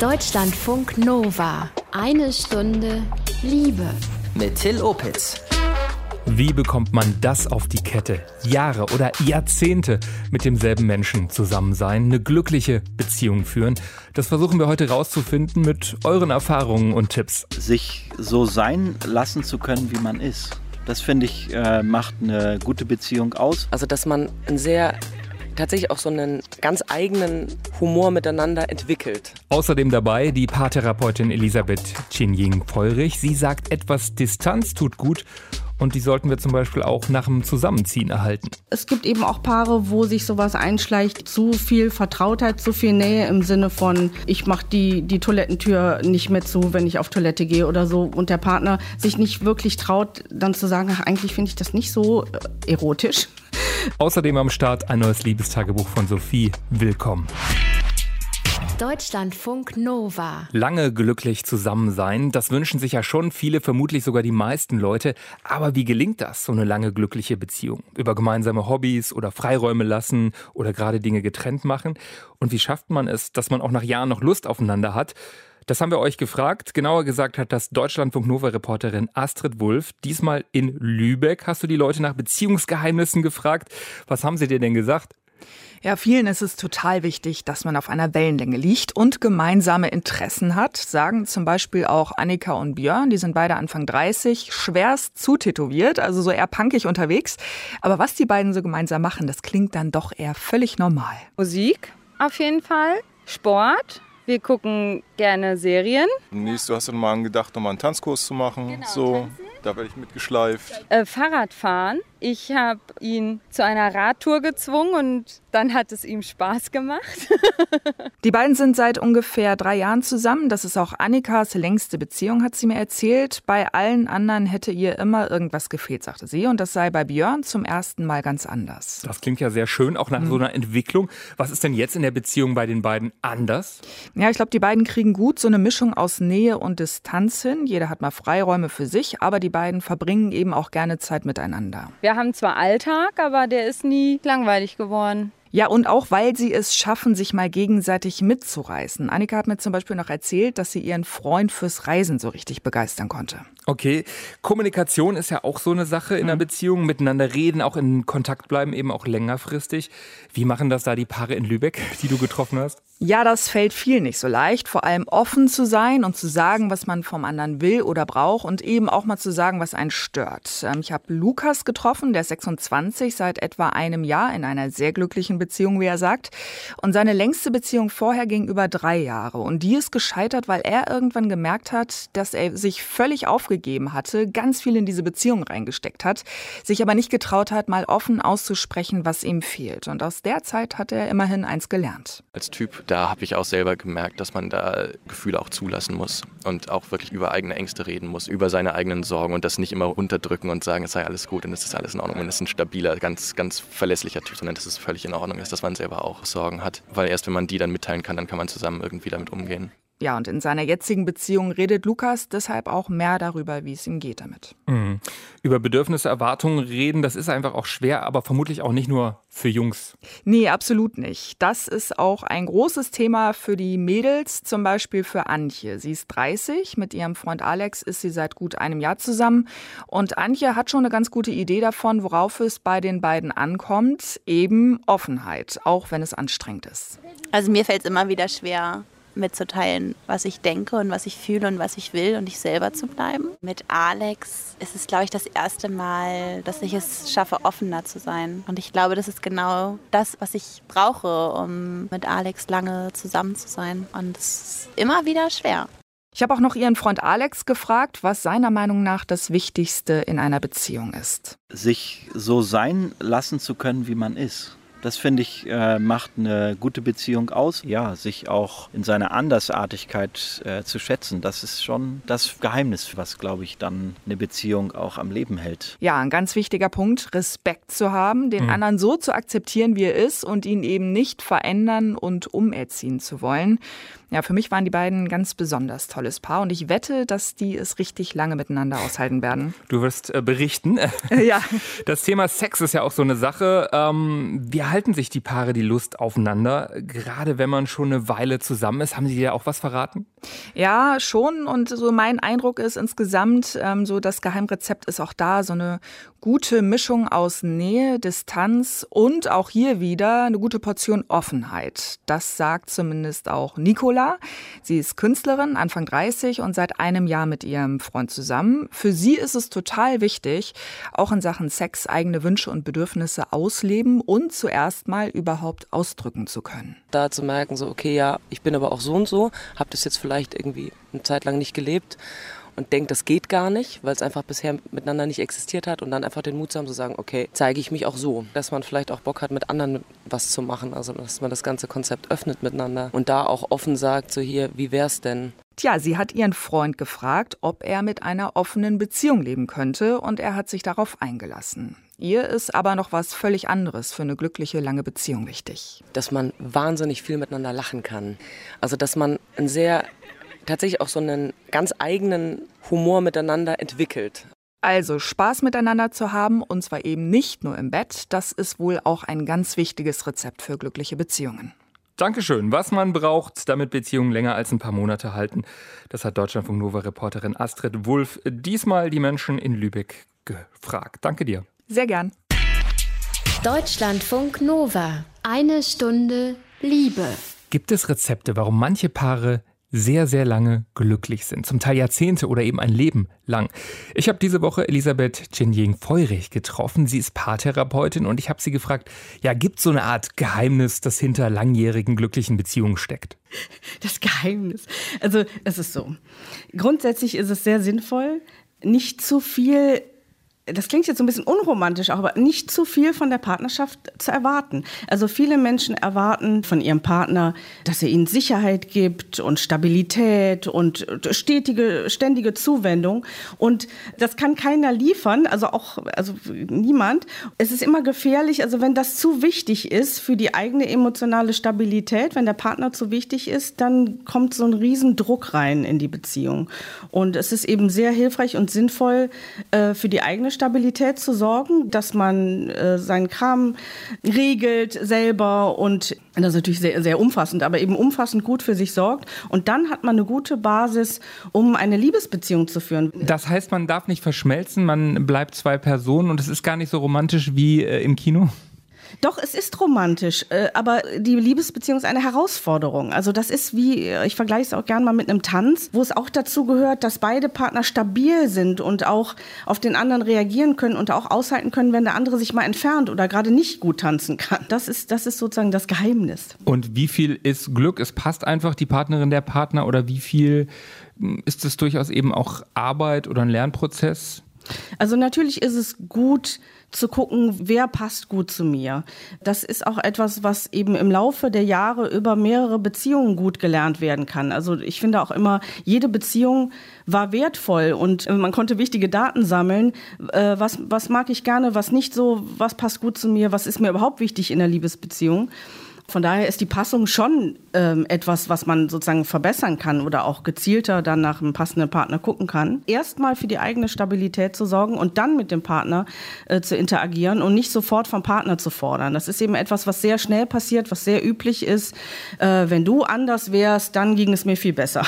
Deutschlandfunk Nova. Eine Stunde Liebe. Mit Till Opitz. Wie bekommt man das auf die Kette? Jahre oder Jahrzehnte mit demselben Menschen zusammen sein, eine glückliche Beziehung führen. Das versuchen wir heute rauszufinden mit euren Erfahrungen und Tipps. Sich so sein lassen zu können, wie man ist. Das finde ich, äh, macht eine gute Beziehung aus. Also, dass man ein sehr tatsächlich auch so einen ganz eigenen Humor miteinander entwickelt. Außerdem dabei die Paartherapeutin Elisabeth Chin-Ying-Feurich. Sie sagt, etwas Distanz tut gut und die sollten wir zum Beispiel auch nach dem Zusammenziehen erhalten. Es gibt eben auch Paare, wo sich sowas einschleicht, zu viel Vertrautheit, zu viel Nähe im Sinne von, ich mache die, die Toilettentür nicht mehr zu, wenn ich auf Toilette gehe oder so. Und der Partner sich nicht wirklich traut, dann zu sagen, ach, eigentlich finde ich das nicht so äh, erotisch. Außerdem am Start ein neues Liebestagebuch von Sophie. Willkommen. Deutschlandfunk Nova. Lange glücklich zusammen sein, das wünschen sich ja schon viele, vermutlich sogar die meisten Leute. Aber wie gelingt das, so eine lange glückliche Beziehung? Über gemeinsame Hobbys oder Freiräume lassen oder gerade Dinge getrennt machen? Und wie schafft man es, dass man auch nach Jahren noch Lust aufeinander hat? Das haben wir euch gefragt. Genauer gesagt hat das Deutschlandfunk Nova Reporterin Astrid Wulff diesmal in Lübeck. Hast du die Leute nach Beziehungsgeheimnissen gefragt? Was haben sie dir denn gesagt? Ja, vielen ist es total wichtig, dass man auf einer Wellenlänge liegt und gemeinsame Interessen hat, sagen zum Beispiel auch Annika und Björn. Die sind beide Anfang 30, schwerst zutätowiert, also so eher punkig unterwegs. Aber was die beiden so gemeinsam machen, das klingt dann doch eher völlig normal. Musik auf jeden Fall, Sport, wir gucken gerne Serien. Nächst, du hast dann mal angedacht, nochmal einen Tanzkurs zu machen. Genau, so, tanzen. Da werde ich mitgeschleift. Äh, Fahrradfahren. Ich habe ihn zu einer Radtour gezwungen und dann hat es ihm Spaß gemacht. Die beiden sind seit ungefähr drei Jahren zusammen. Das ist auch Annikas längste Beziehung, hat sie mir erzählt. Bei allen anderen hätte ihr immer irgendwas gefehlt, sagte sie. Und das sei bei Björn zum ersten Mal ganz anders. Das klingt ja sehr schön, auch nach mhm. so einer Entwicklung. Was ist denn jetzt in der Beziehung bei den beiden anders? Ja, ich glaube, die beiden kriegen gut so eine Mischung aus Nähe und Distanz hin. Jeder hat mal Freiräume für sich, aber die beiden verbringen eben auch gerne Zeit miteinander. Wir haben zwar Alltag, aber der ist nie langweilig geworden. Ja, und auch weil sie es schaffen, sich mal gegenseitig mitzureißen. Annika hat mir zum Beispiel noch erzählt, dass sie ihren Freund fürs Reisen so richtig begeistern konnte. Okay, Kommunikation ist ja auch so eine Sache in einer mhm. Beziehung. Miteinander reden, auch in Kontakt bleiben, eben auch längerfristig. Wie machen das da die Paare in Lübeck, die du getroffen hast? Ja, das fällt viel nicht so leicht. Vor allem offen zu sein und zu sagen, was man vom anderen will oder braucht und eben auch mal zu sagen, was einen stört. Ähm, ich habe Lukas getroffen, der ist 26, seit etwa einem Jahr in einer sehr glücklichen Beziehung, wie er sagt. Und seine längste Beziehung vorher ging über drei Jahre. Und die ist gescheitert, weil er irgendwann gemerkt hat, dass er sich völlig aufgegeben hatte, ganz viel in diese Beziehung reingesteckt hat, sich aber nicht getraut hat, mal offen auszusprechen, was ihm fehlt. Und aus der Zeit hat er immerhin eins gelernt. Als Typ da habe ich auch selber gemerkt, dass man da Gefühle auch zulassen muss und auch wirklich über eigene Ängste reden muss, über seine eigenen Sorgen und das nicht immer unterdrücken und sagen, es sei alles gut und es ist alles in Ordnung und es ist ein stabiler, ganz, ganz verlässlicher Typ, sondern dass es völlig in Ordnung ist, dass man selber auch Sorgen hat, weil erst wenn man die dann mitteilen kann, dann kann man zusammen irgendwie damit umgehen. Ja, und in seiner jetzigen Beziehung redet Lukas deshalb auch mehr darüber, wie es ihm geht damit. Mhm. Über Bedürfnisse, Erwartungen reden, das ist einfach auch schwer, aber vermutlich auch nicht nur für Jungs. Nee, absolut nicht. Das ist auch ein großes Thema für die Mädels, zum Beispiel für Antje. Sie ist 30, mit ihrem Freund Alex ist sie seit gut einem Jahr zusammen. Und Antje hat schon eine ganz gute Idee davon, worauf es bei den beiden ankommt. Eben Offenheit, auch wenn es anstrengend ist. Also mir fällt es immer wieder schwer, mitzuteilen, was ich denke und was ich fühle und was ich will und ich selber zu bleiben. Mit Alex ist es, glaube ich, das erste Mal, dass ich es schaffe, offener zu sein. Und ich glaube, das ist genau das, was ich brauche, um mit Alex lange zusammen zu sein. Und es ist immer wieder schwer. Ich habe auch noch Ihren Freund Alex gefragt, was seiner Meinung nach das Wichtigste in einer Beziehung ist. Sich so sein lassen zu können, wie man ist. Das finde ich, äh, macht eine gute Beziehung aus. Ja, sich auch in seiner Andersartigkeit äh, zu schätzen, das ist schon das Geheimnis, was, glaube ich, dann eine Beziehung auch am Leben hält. Ja, ein ganz wichtiger Punkt, Respekt zu haben, den mhm. anderen so zu akzeptieren, wie er ist und ihn eben nicht verändern und umerziehen zu wollen. Ja, für mich waren die beiden ein ganz besonders tolles Paar und ich wette, dass die es richtig lange miteinander aushalten werden. Du wirst äh, berichten. Ja. Das Thema Sex ist ja auch so eine Sache. Ähm, wir behalten sich die Paare die Lust aufeinander, gerade wenn man schon eine Weile zusammen ist? Haben Sie ja auch was verraten? Ja, schon. Und so mein Eindruck ist insgesamt, ähm, so das Geheimrezept ist auch da, so eine gute Mischung aus Nähe, Distanz und auch hier wieder eine gute Portion Offenheit. Das sagt zumindest auch Nicola. Sie ist Künstlerin, Anfang 30 und seit einem Jahr mit ihrem Freund zusammen. Für sie ist es total wichtig, auch in Sachen Sex eigene Wünsche und Bedürfnisse ausleben und zuerst mal überhaupt ausdrücken zu können. Da zu merken, so, okay, ja, ich bin aber auch so und so, habe das jetzt vielleicht irgendwie eine Zeit lang nicht gelebt und denkt, das geht gar nicht, weil es einfach bisher miteinander nicht existiert hat und dann einfach den Mut zu haben zu sagen, okay, zeige ich mich auch so, dass man vielleicht auch Bock hat, mit anderen was zu machen, also dass man das ganze Konzept öffnet miteinander und da auch offen sagt, so hier, wie wär's denn? Tja, sie hat ihren Freund gefragt, ob er mit einer offenen Beziehung leben könnte und er hat sich darauf eingelassen. Ihr ist aber noch was völlig anderes für eine glückliche, lange Beziehung wichtig. Dass man wahnsinnig viel miteinander lachen kann. Also, dass man ein sehr tatsächlich auch so einen ganz eigenen Humor miteinander entwickelt. Also Spaß miteinander zu haben, und zwar eben nicht nur im Bett, das ist wohl auch ein ganz wichtiges Rezept für glückliche Beziehungen. Dankeschön. Was man braucht, damit Beziehungen länger als ein paar Monate halten, das hat Deutschlandfunk Nova-Reporterin Astrid Wulff diesmal die Menschen in Lübeck gefragt. Danke dir. Sehr gern. Deutschlandfunk Nova. Eine Stunde Liebe. Gibt es Rezepte, warum manche Paare sehr, sehr lange glücklich sind, zum Teil Jahrzehnte oder eben ein Leben lang. Ich habe diese Woche Elisabeth Jinjing Feurich getroffen. Sie ist Paartherapeutin und ich habe sie gefragt, ja, gibt so eine Art Geheimnis, das hinter langjährigen glücklichen Beziehungen steckt? Das Geheimnis. Also, es ist so. Grundsätzlich ist es sehr sinnvoll, nicht zu viel das klingt jetzt so ein bisschen unromantisch, aber nicht zu viel von der Partnerschaft zu erwarten. Also viele Menschen erwarten von ihrem Partner, dass er ihnen Sicherheit gibt und Stabilität und stetige, ständige Zuwendung. Und das kann keiner liefern, also auch, also niemand. Es ist immer gefährlich, also wenn das zu wichtig ist für die eigene emotionale Stabilität, wenn der Partner zu wichtig ist, dann kommt so ein Riesendruck rein in die Beziehung. Und es ist eben sehr hilfreich und sinnvoll äh, für die eigene Stabilität zu sorgen, dass man äh, seinen Kram regelt selber und das ist natürlich sehr, sehr umfassend, aber eben umfassend gut für sich sorgt. Und dann hat man eine gute Basis, um eine Liebesbeziehung zu führen. Das heißt, man darf nicht verschmelzen, man bleibt zwei Personen und es ist gar nicht so romantisch wie äh, im Kino? Doch, es ist romantisch, äh, aber die Liebesbeziehung ist eine Herausforderung. Also das ist wie, äh, ich vergleiche es auch gerne mal mit einem Tanz, wo es auch dazu gehört, dass beide Partner stabil sind und auch auf den anderen reagieren können und auch aushalten können, wenn der andere sich mal entfernt oder gerade nicht gut tanzen kann. Das ist, das ist sozusagen das Geheimnis. Und wie viel ist Glück? Es passt einfach die Partnerin der Partner oder wie viel hm, ist es durchaus eben auch Arbeit oder ein Lernprozess? Also natürlich ist es gut, zu gucken, wer passt gut zu mir. Das ist auch etwas, was eben im Laufe der Jahre über mehrere Beziehungen gut gelernt werden kann. Also ich finde auch immer, jede Beziehung war wertvoll und man konnte wichtige Daten sammeln. Äh, was, was mag ich gerne, was nicht so, was passt gut zu mir, was ist mir überhaupt wichtig in der Liebesbeziehung. Von daher ist die Passung schon ähm, etwas, was man sozusagen verbessern kann oder auch gezielter dann nach einem passenden Partner gucken kann. Erstmal für die eigene Stabilität zu sorgen und dann mit dem Partner äh, zu interagieren und nicht sofort vom Partner zu fordern. Das ist eben etwas, was sehr schnell passiert, was sehr üblich ist. Äh, wenn du anders wärst, dann ging es mir viel besser.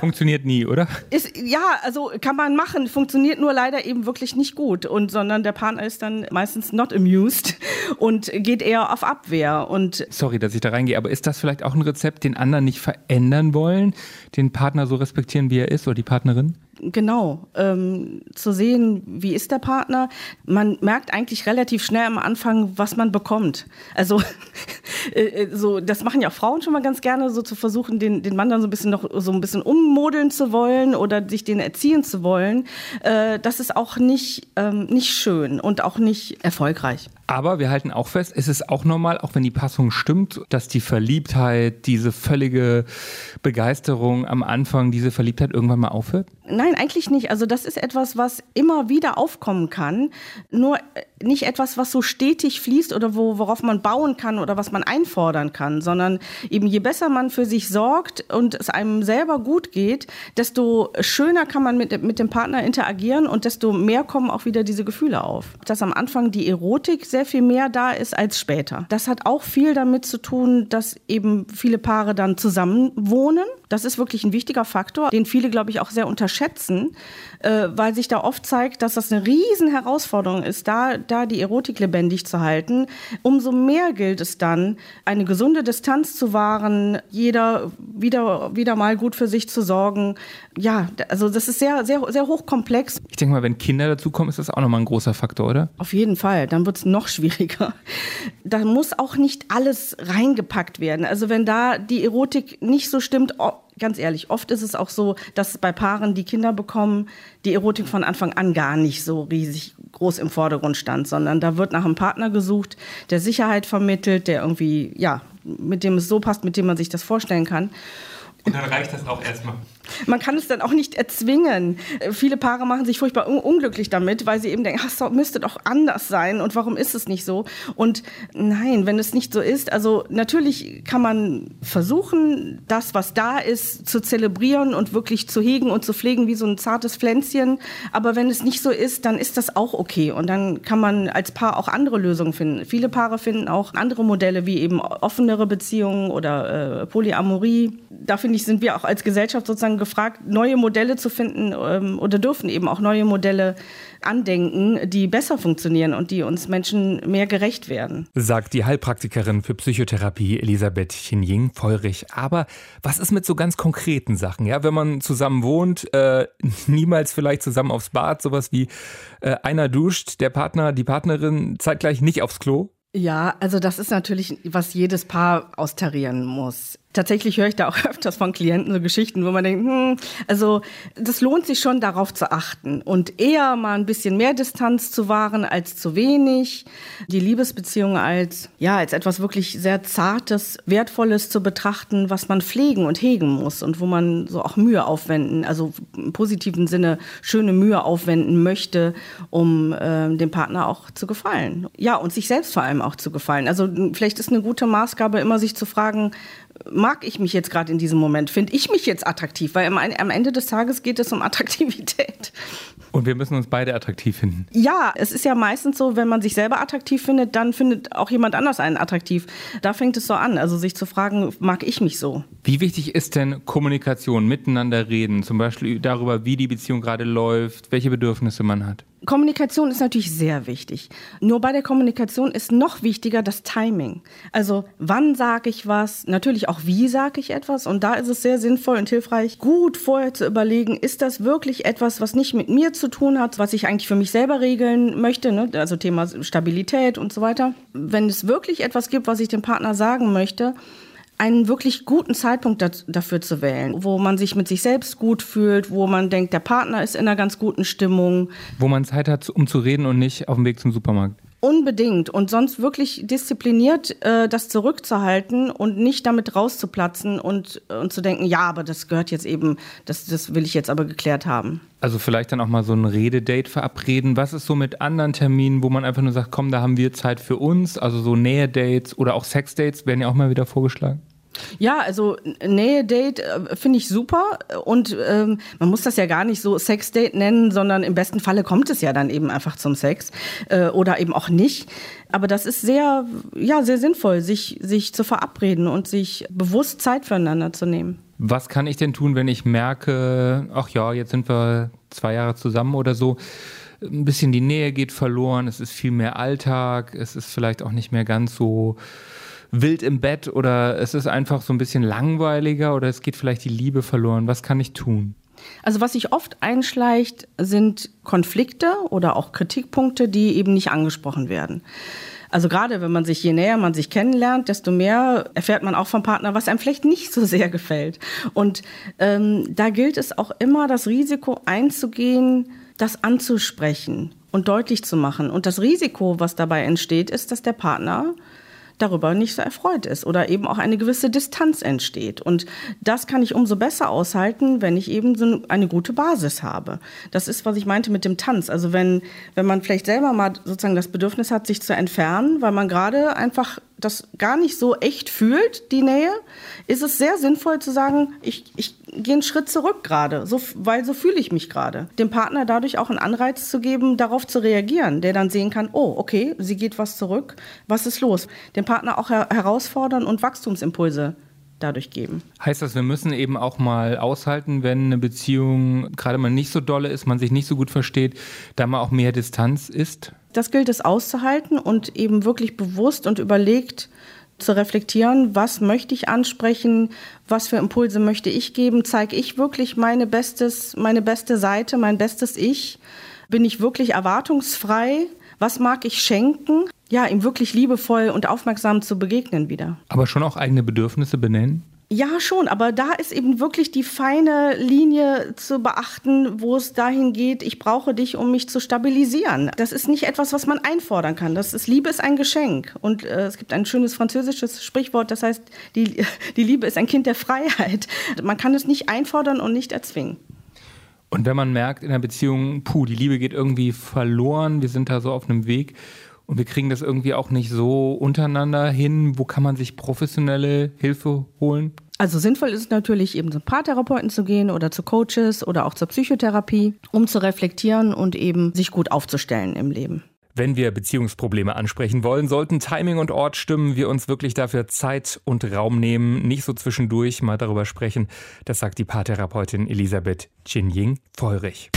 Funktioniert nie, oder? Ist, ja, also kann man machen, funktioniert nur leider eben wirklich nicht gut und sondern der Partner ist dann meistens not amused und geht eher auf Abwehr und sorry, dass ich da reingehe, aber ist das vielleicht auch ein Rezept, den anderen nicht verändern wollen, den Partner so respektieren, wie er ist oder die Partnerin? Genau, ähm, zu sehen, wie ist der Partner. Man merkt eigentlich relativ schnell am Anfang, was man bekommt. Also äh, äh, so, das machen ja auch Frauen schon mal ganz gerne, so zu versuchen, den, den Mann dann so ein bisschen noch so ein bisschen ummodeln zu wollen oder sich den erziehen zu wollen. Äh, das ist auch nicht, ähm, nicht schön und auch nicht erfolgreich. Aber wir halten auch fest, es ist auch normal, auch wenn die Passung stimmt, dass die Verliebtheit, diese völlige Begeisterung am Anfang, diese Verliebtheit irgendwann mal aufhört? Nein, eigentlich nicht. Also das ist etwas, was immer wieder aufkommen kann. Nur nicht etwas, was so stetig fließt oder wo, worauf man bauen kann oder was man einfordern kann, sondern eben je besser man für sich sorgt und es einem selber gut geht, desto schöner kann man mit, mit dem Partner interagieren und desto mehr kommen auch wieder diese Gefühle auf. Dass am Anfang die Erotik sehr viel mehr da ist als später. Das hat auch viel damit zu tun, dass eben viele Paare dann zusammen wohnen. Das ist wirklich ein wichtiger Faktor, den viele, glaube ich, auch sehr unterschätzen, äh, weil sich da oft zeigt, dass das eine riesen Herausforderung ist, da, da die Erotik lebendig zu halten. Umso mehr gilt es dann, eine gesunde Distanz zu wahren, jeder wieder, wieder mal gut für sich zu sorgen. Ja, also das ist sehr, sehr, sehr hochkomplex. Ich denke mal, wenn Kinder dazukommen, ist das auch nochmal ein großer Faktor, oder? Auf jeden Fall. Dann wird es noch schwieriger. Da muss auch nicht alles reingepackt werden. Also wenn da die Erotik nicht so stimmt, ganz ehrlich, oft ist es auch so, dass bei Paaren, die Kinder bekommen, die Erotik von Anfang an gar nicht so riesig groß im Vordergrund stand, sondern da wird nach einem Partner gesucht, der Sicherheit vermittelt, der irgendwie, ja, mit dem es so passt, mit dem man sich das vorstellen kann. Und dann reicht das auch erstmal. Man kann es dann auch nicht erzwingen. Viele Paare machen sich furchtbar un unglücklich damit, weil sie eben denken, das müsste doch anders sein und warum ist es nicht so? Und nein, wenn es nicht so ist, also natürlich kann man versuchen, das, was da ist, zu zelebrieren und wirklich zu hegen und zu pflegen wie so ein zartes Pflänzchen. Aber wenn es nicht so ist, dann ist das auch okay. Und dann kann man als Paar auch andere Lösungen finden. Viele Paare finden auch andere Modelle wie eben offenere Beziehungen oder äh, Polyamorie. Da finde ich, sind wir auch als Gesellschaft sozusagen gefragt, neue Modelle zu finden ähm, oder dürfen eben auch neue Modelle andenken, die besser funktionieren und die uns Menschen mehr gerecht werden. Sagt die Heilpraktikerin für Psychotherapie Elisabeth Chinjing-Feurich. Aber was ist mit so ganz konkreten Sachen? Ja, wenn man zusammen wohnt, äh, niemals vielleicht zusammen aufs Bad, sowas wie äh, einer duscht, der Partner, die Partnerin zeitgleich nicht aufs Klo? Ja, also das ist natürlich, was jedes Paar austarieren muss tatsächlich höre ich da auch öfters von Klienten so Geschichten, wo man denkt, hm, also das lohnt sich schon darauf zu achten und eher mal ein bisschen mehr Distanz zu wahren als zu wenig, die Liebesbeziehung als ja als etwas wirklich sehr zartes, wertvolles zu betrachten, was man pflegen und hegen muss und wo man so auch Mühe aufwenden, also im positiven Sinne schöne Mühe aufwenden möchte, um äh, dem Partner auch zu gefallen. Ja, und sich selbst vor allem auch zu gefallen. Also vielleicht ist eine gute Maßgabe immer sich zu fragen, mag ich mich jetzt gerade in diesem Moment? Finde ich mich jetzt attraktiv? Weil am, am Ende des Tages geht es um Attraktivität. Und wir müssen uns beide attraktiv finden. Ja, es ist ja meistens so, wenn man sich selber attraktiv findet, dann findet auch jemand anders einen attraktiv. Da fängt es so an, also sich zu fragen, mag ich mich so? Wie wichtig ist denn Kommunikation, miteinander reden, zum Beispiel darüber, wie die Beziehung gerade läuft, welche Bedürfnisse man hat? Kommunikation ist natürlich sehr wichtig. Nur bei der Kommunikation ist noch wichtiger das Timing. Also wann sage ich was, natürlich auch wie sage ich etwas. Und da ist es sehr sinnvoll und hilfreich, gut vorher zu überlegen, ist das wirklich etwas, was nicht mit mir zu tun hat, was ich eigentlich für mich selber regeln möchte, ne? also Thema Stabilität und so weiter. Wenn es wirklich etwas gibt, was ich dem Partner sagen möchte, einen wirklich guten Zeitpunkt dafür zu wählen, wo man sich mit sich selbst gut fühlt, wo man denkt, der Partner ist in einer ganz guten Stimmung. Wo man Zeit hat, um zu reden und nicht auf dem Weg zum Supermarkt. Unbedingt. Und sonst wirklich diszipliniert äh, das zurückzuhalten und nicht damit rauszuplatzen und, und zu denken, ja, aber das gehört jetzt eben, das, das will ich jetzt aber geklärt haben. Also vielleicht dann auch mal so ein Rededate verabreden. Was ist so mit anderen Terminen, wo man einfach nur sagt, komm, da haben wir Zeit für uns, also so Nähe-Dates oder auch Sex-Dates werden ja auch mal wieder vorgeschlagen? Ja, also Nähe-Date äh, finde ich super und ähm, man muss das ja gar nicht so Sex-Date nennen, sondern im besten Falle kommt es ja dann eben einfach zum Sex äh, oder eben auch nicht. Aber das ist sehr, ja, sehr sinnvoll, sich, sich zu verabreden und sich bewusst Zeit füreinander zu nehmen. Was kann ich denn tun, wenn ich merke, ach ja, jetzt sind wir zwei Jahre zusammen oder so, ein bisschen die Nähe geht verloren, es ist viel mehr Alltag, es ist vielleicht auch nicht mehr ganz so wild im Bett oder es ist einfach so ein bisschen langweiliger oder es geht vielleicht die Liebe verloren. Was kann ich tun? Also was sich oft einschleicht, sind Konflikte oder auch Kritikpunkte, die eben nicht angesprochen werden. Also gerade wenn man sich, je näher man sich kennenlernt, desto mehr erfährt man auch vom Partner, was einem vielleicht nicht so sehr gefällt. Und ähm, da gilt es auch immer, das Risiko einzugehen, das anzusprechen und deutlich zu machen. Und das Risiko, was dabei entsteht, ist, dass der Partner darüber nicht so erfreut ist oder eben auch eine gewisse Distanz entsteht. Und das kann ich umso besser aushalten, wenn ich eben so eine gute Basis habe. Das ist, was ich meinte mit dem Tanz. Also wenn, wenn man vielleicht selber mal sozusagen das Bedürfnis hat, sich zu entfernen, weil man gerade einfach das gar nicht so echt fühlt, die Nähe, ist es sehr sinnvoll zu sagen, ich, ich gehe einen Schritt zurück gerade, so, weil so fühle ich mich gerade. Dem Partner dadurch auch einen Anreiz zu geben, darauf zu reagieren, der dann sehen kann, oh, okay, sie geht was zurück, was ist los? Den Partner auch her herausfordern und Wachstumsimpulse dadurch geben. Heißt das, wir müssen eben auch mal aushalten, wenn eine Beziehung gerade mal nicht so dolle ist, man sich nicht so gut versteht, da mal auch mehr Distanz ist? Das gilt es auszuhalten und eben wirklich bewusst und überlegt zu reflektieren, was möchte ich ansprechen, was für Impulse möchte ich geben, zeige ich wirklich meine bestes, meine beste Seite, mein bestes Ich, bin ich wirklich erwartungsfrei, was mag ich schenken, ja, ihm wirklich liebevoll und aufmerksam zu begegnen wieder. Aber schon auch eigene Bedürfnisse benennen? Ja, schon, aber da ist eben wirklich die feine Linie zu beachten, wo es dahin geht, ich brauche dich, um mich zu stabilisieren. Das ist nicht etwas, was man einfordern kann. Das ist Liebe ist ein Geschenk. Und äh, es gibt ein schönes französisches Sprichwort, das heißt, die, die Liebe ist ein Kind der Freiheit. Man kann es nicht einfordern und nicht erzwingen. Und wenn man merkt in der Beziehung, puh, die Liebe geht irgendwie verloren, wir sind da so auf einem Weg und wir kriegen das irgendwie auch nicht so untereinander hin, wo kann man sich professionelle Hilfe holen? Also sinnvoll ist es natürlich eben zum Paartherapeuten zu gehen oder zu Coaches oder auch zur Psychotherapie, um zu reflektieren und eben sich gut aufzustellen im Leben. Wenn wir Beziehungsprobleme ansprechen wollen, sollten Timing und Ort stimmen, wir uns wirklich dafür Zeit und Raum nehmen, nicht so zwischendurch mal darüber sprechen. Das sagt die Paartherapeutin Elisabeth Jinjing Feurich.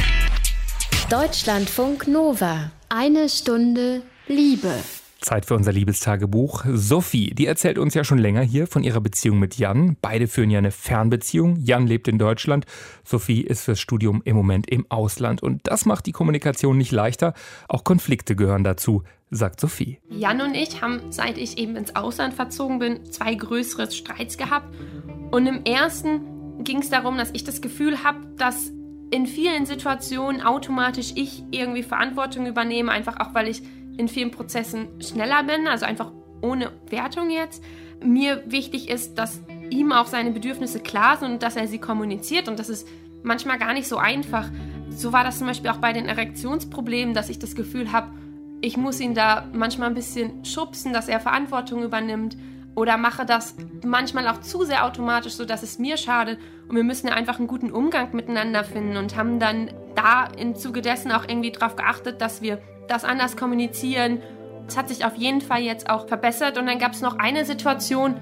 Deutschlandfunk Nova. Eine Stunde Liebe. Zeit für unser Liebestagebuch. Sophie, die erzählt uns ja schon länger hier von ihrer Beziehung mit Jan. Beide führen ja eine Fernbeziehung. Jan lebt in Deutschland. Sophie ist fürs Studium im Moment im Ausland. Und das macht die Kommunikation nicht leichter. Auch Konflikte gehören dazu, sagt Sophie. Jan und ich haben, seit ich eben ins Ausland verzogen bin, zwei größere Streits gehabt. Und im ersten ging es darum, dass ich das Gefühl habe, dass in vielen Situationen automatisch ich irgendwie Verantwortung übernehme, einfach auch weil ich in vielen Prozessen schneller bin, also einfach ohne Wertung jetzt. Mir wichtig ist, dass ihm auch seine Bedürfnisse klar sind und dass er sie kommuniziert und das ist manchmal gar nicht so einfach. So war das zum Beispiel auch bei den Erektionsproblemen, dass ich das Gefühl habe, ich muss ihn da manchmal ein bisschen schubsen, dass er Verantwortung übernimmt oder mache das manchmal auch zu sehr automatisch, sodass es mir schadet. Und wir müssen einfach einen guten Umgang miteinander finden und haben dann da im Zuge dessen auch irgendwie darauf geachtet, dass wir das anders kommunizieren. Es hat sich auf jeden Fall jetzt auch verbessert. Und dann gab es noch eine Situation,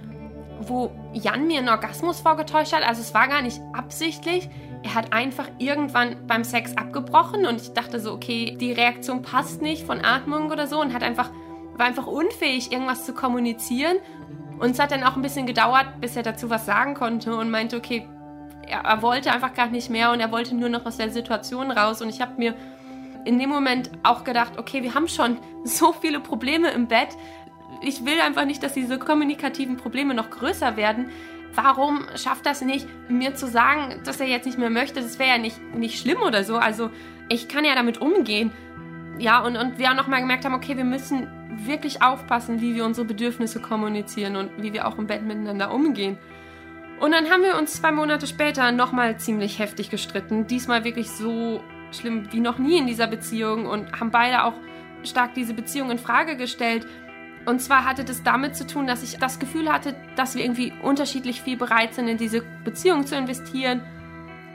wo Jan mir einen Orgasmus vorgetäuscht hat. Also es war gar nicht absichtlich. Er hat einfach irgendwann beim Sex abgebrochen und ich dachte so, okay, die Reaktion passt nicht von Atmung oder so und hat einfach, war einfach unfähig, irgendwas zu kommunizieren. Und es hat dann auch ein bisschen gedauert, bis er dazu was sagen konnte und meinte, okay, er, er wollte einfach gar nicht mehr und er wollte nur noch aus der Situation raus. Und ich habe mir in dem Moment auch gedacht, okay, wir haben schon so viele Probleme im Bett. Ich will einfach nicht, dass diese kommunikativen Probleme noch größer werden. Warum schafft das nicht, mir zu sagen, dass er jetzt nicht mehr möchte? Das wäre ja nicht, nicht schlimm oder so. Also ich kann ja damit umgehen. Ja, und, und wir auch nochmal gemerkt haben, okay, wir müssen wirklich aufpassen, wie wir unsere Bedürfnisse kommunizieren und wie wir auch im Bett miteinander umgehen. Und dann haben wir uns zwei Monate später nochmal ziemlich heftig gestritten. Diesmal wirklich so schlimm wie noch nie in dieser Beziehung und haben beide auch stark diese Beziehung in Frage gestellt. Und zwar hatte das damit zu tun, dass ich das Gefühl hatte, dass wir irgendwie unterschiedlich viel bereit sind, in diese Beziehung zu investieren.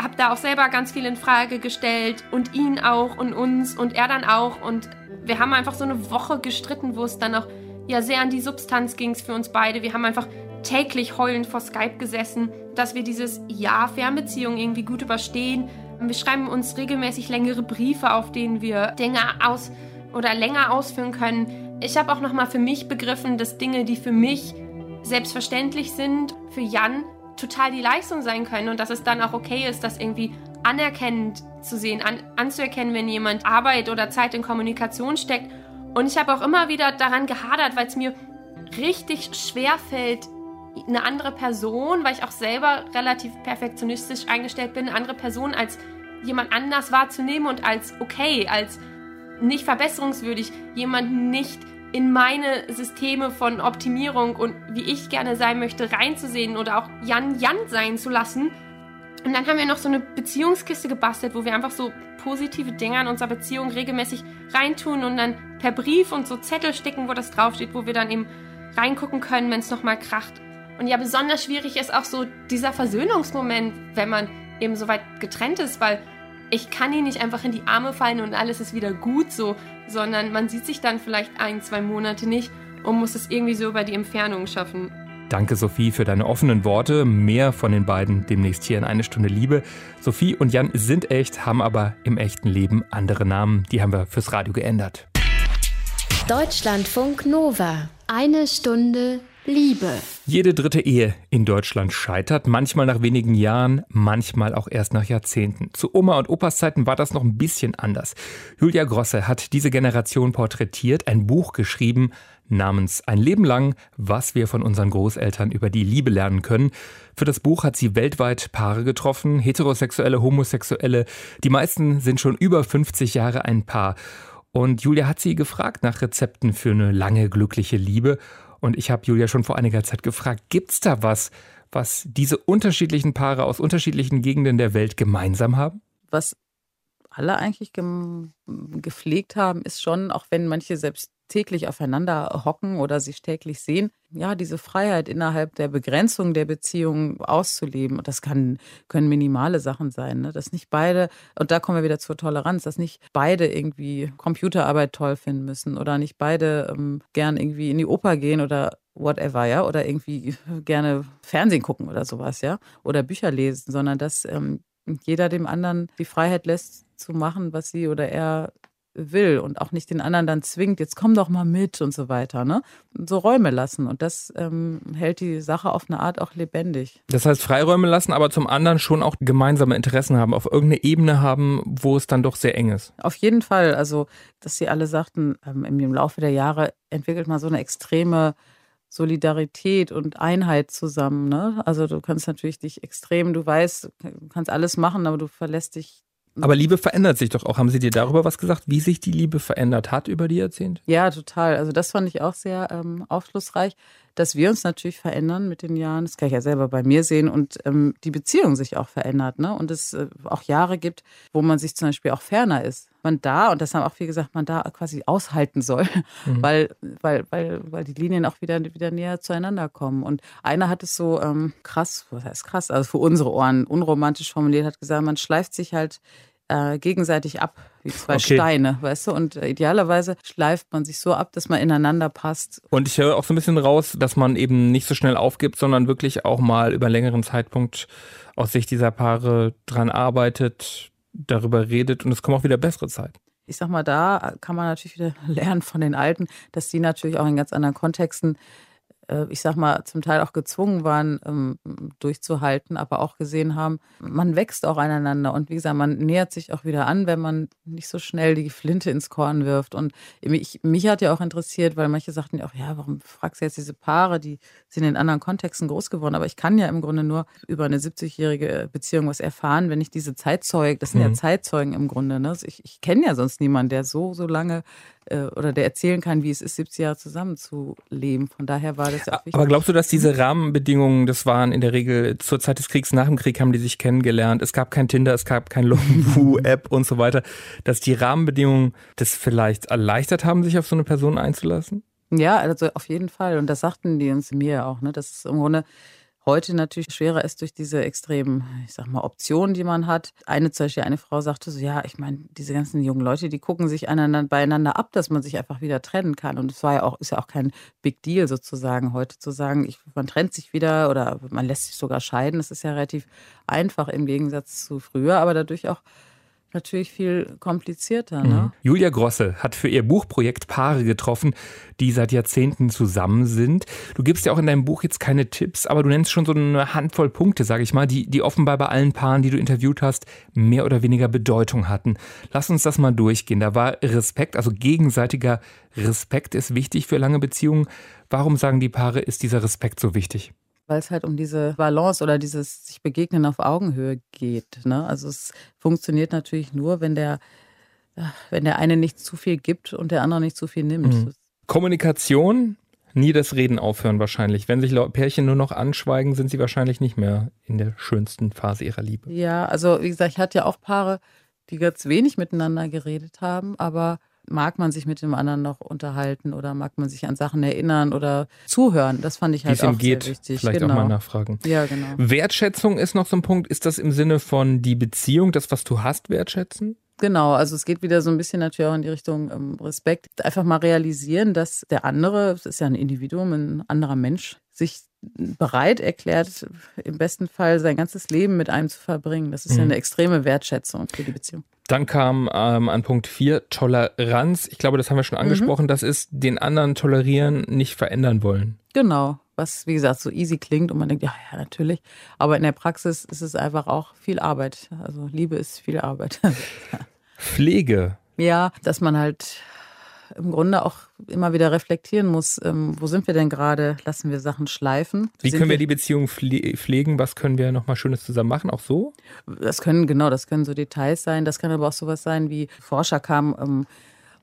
Hab da auch selber ganz viel in Frage gestellt und ihn auch und uns und er dann auch. Und wir haben einfach so eine Woche gestritten, wo es dann auch ja sehr an die Substanz ging für uns beide. Wir haben einfach täglich heulend vor Skype gesessen, dass wir dieses Jahr Fernbeziehung irgendwie gut überstehen, wir schreiben uns regelmäßig längere Briefe, auf denen wir Dinge aus oder länger ausführen können. Ich habe auch nochmal für mich begriffen, dass Dinge, die für mich selbstverständlich sind, für Jan total die Leistung sein können und dass es dann auch okay ist, das irgendwie anerkennend zu sehen, an, anzuerkennen, wenn jemand Arbeit oder Zeit in Kommunikation steckt. Und ich habe auch immer wieder daran gehadert, weil es mir richtig schwer fällt, eine andere Person, weil ich auch selber relativ perfektionistisch eingestellt bin, eine andere Person als jemand anders wahrzunehmen und als okay, als nicht verbesserungswürdig, jemanden nicht in meine Systeme von Optimierung und wie ich gerne sein möchte reinzusehen oder auch Jan Jan sein zu lassen. Und dann haben wir noch so eine Beziehungskiste gebastelt, wo wir einfach so positive Dinge an unserer Beziehung regelmäßig reintun und dann per Brief und so Zettel sticken, wo das draufsteht, wo wir dann eben reingucken können, wenn es nochmal kracht. Und ja, besonders schwierig ist auch so dieser Versöhnungsmoment, wenn man eben so weit getrennt ist, weil ich kann ihn nicht einfach in die Arme fallen und alles ist wieder gut so, sondern man sieht sich dann vielleicht ein, zwei Monate nicht und muss es irgendwie so über die Entfernung schaffen. Danke, Sophie, für deine offenen Worte. Mehr von den beiden demnächst hier in eine Stunde Liebe. Sophie und Jan sind echt, haben aber im echten Leben andere Namen. Die haben wir fürs Radio geändert. Deutschlandfunk Nova. Eine Stunde Liebe. Jede dritte Ehe in Deutschland scheitert, manchmal nach wenigen Jahren, manchmal auch erst nach Jahrzehnten. Zu Oma und Opas Zeiten war das noch ein bisschen anders. Julia Grosse hat diese Generation porträtiert, ein Buch geschrieben namens Ein Leben lang, was wir von unseren Großeltern über die Liebe lernen können. Für das Buch hat sie weltweit Paare getroffen, heterosexuelle, homosexuelle. Die meisten sind schon über 50 Jahre ein Paar. Und Julia hat sie gefragt nach Rezepten für eine lange glückliche Liebe. Und ich habe Julia schon vor einiger Zeit gefragt, gibt's da was, was diese unterschiedlichen Paare aus unterschiedlichen Gegenden der Welt gemeinsam haben? Was alle eigentlich gepflegt haben, ist schon, auch wenn manche selbst täglich aufeinander hocken oder sich täglich sehen, ja, diese Freiheit innerhalb der Begrenzung der Beziehung auszuleben. Und das kann, können minimale Sachen sein, ne? dass nicht beide, und da kommen wir wieder zur Toleranz, dass nicht beide irgendwie Computerarbeit toll finden müssen oder nicht beide ähm, gern irgendwie in die Oper gehen oder whatever, ja, oder irgendwie gerne Fernsehen gucken oder sowas, ja, oder Bücher lesen, sondern dass ähm, jeder dem anderen die Freiheit lässt, zu machen, was sie oder er will und auch nicht den anderen dann zwingt, jetzt komm doch mal mit und so weiter. Ne? So Räume lassen und das ähm, hält die Sache auf eine Art auch lebendig. Das heißt Freiräume lassen, aber zum anderen schon auch gemeinsame Interessen haben, auf irgendeine Ebene haben, wo es dann doch sehr eng ist. Auf jeden Fall. Also, dass sie alle sagten, ähm, im Laufe der Jahre entwickelt man so eine extreme Solidarität und Einheit zusammen. Ne? Also du kannst natürlich dich extrem, du weißt, du kannst alles machen, aber du verlässt dich aber Liebe verändert sich doch auch. Haben Sie dir darüber was gesagt, wie sich die Liebe verändert hat über die Jahrzehnte? Ja, total. Also das fand ich auch sehr ähm, aufschlussreich, dass wir uns natürlich verändern mit den Jahren. Das kann ich ja selber bei mir sehen und ähm, die Beziehung sich auch verändert. Ne? Und es äh, auch Jahre gibt, wo man sich zum Beispiel auch ferner ist. Man da, und das haben auch viele gesagt, man da quasi aushalten soll, mhm. weil, weil, weil, weil die Linien auch wieder, wieder näher zueinander kommen. Und einer hat es so ähm, krass, was heißt krass, also für unsere Ohren unromantisch formuliert, hat gesagt, man schleift sich halt äh, gegenseitig ab, wie zwei okay. Steine, weißt du? Und äh, idealerweise schleift man sich so ab, dass man ineinander passt. Und ich höre auch so ein bisschen raus, dass man eben nicht so schnell aufgibt, sondern wirklich auch mal über längeren Zeitpunkt aus Sicht dieser Paare dran arbeitet, darüber redet und es kommen auch wieder bessere Zeiten. Ich sag mal, da kann man natürlich wieder lernen von den Alten, dass die natürlich auch in ganz anderen Kontexten ich sag mal, zum Teil auch gezwungen waren, ähm, durchzuhalten, aber auch gesehen haben, man wächst auch aneinander. Und wie gesagt, man nähert sich auch wieder an, wenn man nicht so schnell die Flinte ins Korn wirft. Und mich, mich hat ja auch interessiert, weil manche sagten ja auch, ja, warum fragst du jetzt diese Paare, die sind in anderen Kontexten groß geworden. Aber ich kann ja im Grunde nur über eine 70-jährige Beziehung was erfahren, wenn ich diese Zeitzeugen, das sind mhm. ja Zeitzeugen im Grunde. Ne? Ich, ich kenne ja sonst niemanden, der so, so lange äh, oder der erzählen kann, wie es ist, 70 Jahre zusammenzuleben. Von daher war das ja auch wichtig. Aber glaubst du, dass diese Rahmenbedingungen, das waren in der Regel zur Zeit des Kriegs, nach dem Krieg haben die sich kennengelernt, es gab kein Tinder, es gab kein Longbu-App und so weiter, dass die Rahmenbedingungen das vielleicht erleichtert haben, sich auf so eine Person einzulassen? Ja, also auf jeden Fall. Und das sagten die uns mir auch, ne? Das ist im Grunde heute natürlich schwerer ist durch diese extremen, ich sag mal, Optionen, die man hat. Eine zum Beispiel, eine Frau sagte so, ja, ich meine, diese ganzen jungen Leute, die gucken sich einander, beieinander ab, dass man sich einfach wieder trennen kann. Und es war ja auch, ist ja auch kein Big Deal sozusagen, heute zu sagen, ich, man trennt sich wieder oder man lässt sich sogar scheiden. Das ist ja relativ einfach im Gegensatz zu früher, aber dadurch auch natürlich viel komplizierter. Ne? Mhm. Julia Grosse hat für ihr Buchprojekt Paare getroffen, die seit Jahrzehnten zusammen sind. Du gibst ja auch in deinem Buch jetzt keine Tipps, aber du nennst schon so eine Handvoll Punkte, sage ich mal, die, die offenbar bei allen Paaren, die du interviewt hast, mehr oder weniger Bedeutung hatten. Lass uns das mal durchgehen. Da war Respekt, also gegenseitiger Respekt ist wichtig für lange Beziehungen. Warum sagen die Paare, ist dieser Respekt so wichtig? Weil es halt um diese Balance oder dieses sich begegnen auf Augenhöhe geht. Ne? Also es funktioniert natürlich nur, wenn der, wenn der eine nicht zu viel gibt und der andere nicht zu viel nimmt. Mhm. Kommunikation, nie das Reden aufhören wahrscheinlich. Wenn sich Pärchen nur noch anschweigen, sind sie wahrscheinlich nicht mehr in der schönsten Phase ihrer Liebe. Ja, also wie gesagt, ich hatte ja auch Paare, die ganz wenig miteinander geredet haben, aber mag man sich mit dem anderen noch unterhalten oder mag man sich an Sachen erinnern oder zuhören. Das fand ich halt auch geht, sehr wichtig. Vielleicht genau. auch mal nachfragen. Ja, genau. Wertschätzung ist noch so ein Punkt. Ist das im Sinne von die Beziehung, das, was du hast, wertschätzen? Genau, also es geht wieder so ein bisschen natürlich auch in die Richtung ähm, Respekt. Einfach mal realisieren, dass der andere, das ist ja ein Individuum, ein anderer Mensch, sich bereit erklärt, im besten Fall sein ganzes Leben mit einem zu verbringen. Das ist mhm. ja eine extreme Wertschätzung für die Beziehung. Dann kam ähm, an Punkt 4 Toleranz. Ich glaube, das haben wir schon mhm. angesprochen. Mhm. Das ist den anderen tolerieren, nicht verändern wollen. Genau, was wie gesagt so easy klingt und man denkt, ja, ja, natürlich. Aber in der Praxis ist es einfach auch viel Arbeit. Also Liebe ist viel Arbeit. Pflege. Ja, dass man halt im Grunde auch immer wieder reflektieren muss, ähm, wo sind wir denn gerade? Lassen wir Sachen schleifen? Wie sind können wir die Beziehung pflegen? Was können wir nochmal Schönes zusammen machen? Auch so? Das können, genau, das können so Details sein. Das kann aber auch sowas sein, wie Forscher kamen ähm,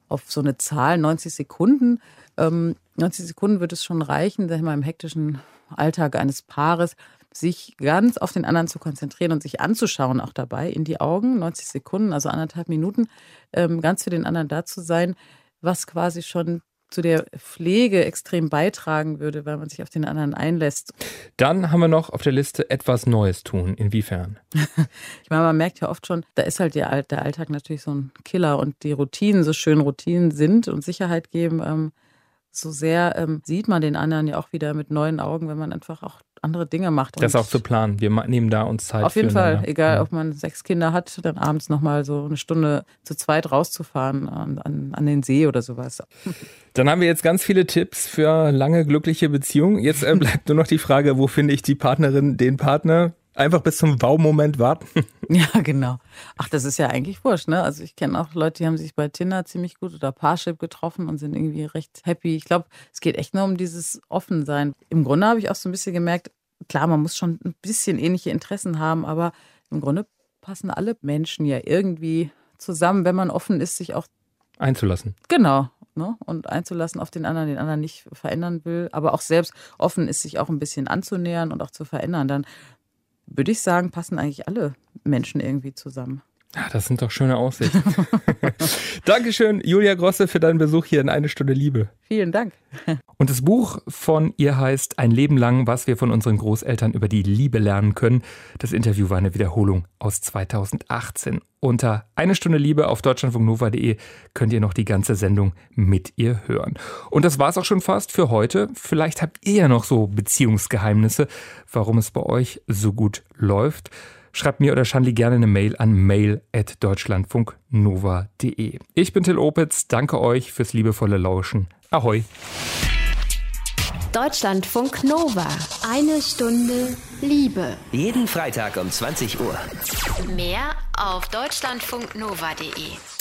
auf so eine Zahl, 90 Sekunden. Ähm, 90 Sekunden wird es schon reichen, sag ich mal, im hektischen Alltag eines Paares, sich ganz auf den anderen zu konzentrieren und sich anzuschauen, auch dabei in die Augen, 90 Sekunden, also anderthalb Minuten, ähm, ganz für den anderen da zu sein, was quasi schon zu der Pflege extrem beitragen würde, weil man sich auf den anderen einlässt. Dann haben wir noch auf der Liste etwas Neues tun. Inwiefern? ich meine, man merkt ja oft schon, da ist halt der, Alltag natürlich so ein Killer und die Routinen, so schön Routinen sind und Sicherheit geben, ähm, so sehr ähm, sieht man den anderen ja auch wieder mit neuen Augen, wenn man einfach auch andere Dinge macht. Das ist auch zu planen. Wir nehmen da uns Zeit. Auf jeden Fall, egal ja. ob man sechs Kinder hat, dann abends nochmal so eine Stunde zu zweit rauszufahren an, an, an, den See oder sowas. Dann haben wir jetzt ganz viele Tipps für lange glückliche Beziehungen. Jetzt äh, bleibt nur noch die Frage, wo finde ich die Partnerin, den Partner? Einfach bis zum Wow-Moment warten. Ja, genau. Ach, das ist ja eigentlich wurscht, ne? Also ich kenne auch Leute, die haben sich bei Tinder ziemlich gut oder Parship getroffen und sind irgendwie recht happy. Ich glaube, es geht echt nur um dieses Offensein. Im Grunde habe ich auch so ein bisschen gemerkt, klar, man muss schon ein bisschen ähnliche Interessen haben, aber im Grunde passen alle Menschen ja irgendwie zusammen, wenn man offen ist, sich auch einzulassen. Genau. Ne? Und einzulassen auf den anderen, den anderen nicht verändern will, aber auch selbst offen ist, sich auch ein bisschen anzunähern und auch zu verändern, dann würde ich sagen, passen eigentlich alle Menschen irgendwie zusammen. Ja, das sind doch schöne Aussichten. Dankeschön, Julia Grosse, für deinen Besuch hier in Eine Stunde Liebe. Vielen Dank. Und das Buch von ihr heißt Ein Leben lang, was wir von unseren Großeltern über die Liebe lernen können. Das Interview war eine Wiederholung aus 2018. Unter Eine Stunde Liebe auf deutschlandfunknova.de könnt ihr noch die ganze Sendung mit ihr hören. Und das war's auch schon fast für heute. Vielleicht habt ihr ja noch so Beziehungsgeheimnisse, warum es bei euch so gut läuft. Schreibt mir oder Shanli gerne eine Mail an mail.deutschlandfunknova.de. Ich bin Till Opitz, danke euch fürs liebevolle Lauschen. Ahoi! Deutschlandfunk Nova. Eine Stunde Liebe. Jeden Freitag um 20 Uhr. Mehr auf deutschlandfunknova.de.